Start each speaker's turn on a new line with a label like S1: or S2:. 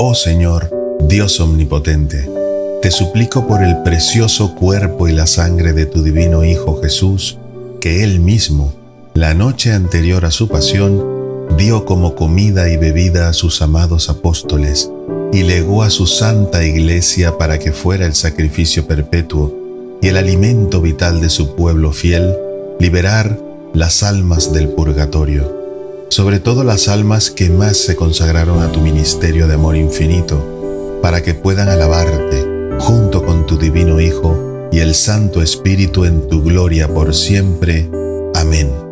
S1: Oh Señor, Dios omnipotente, te suplico por el precioso cuerpo y la sangre de tu divino Hijo Jesús, que Él mismo, la noche anterior a su pasión, dio como comida y bebida a sus amados apóstoles y legó a su santa iglesia para que fuera el sacrificio perpetuo y el alimento vital de su pueblo fiel, liberar las almas del purgatorio, sobre todo las almas que más se consagraron a tu ministerio de amor infinito, para que puedan alabarte junto con tu divino Hijo y el Santo Espíritu en tu gloria por siempre. Amén.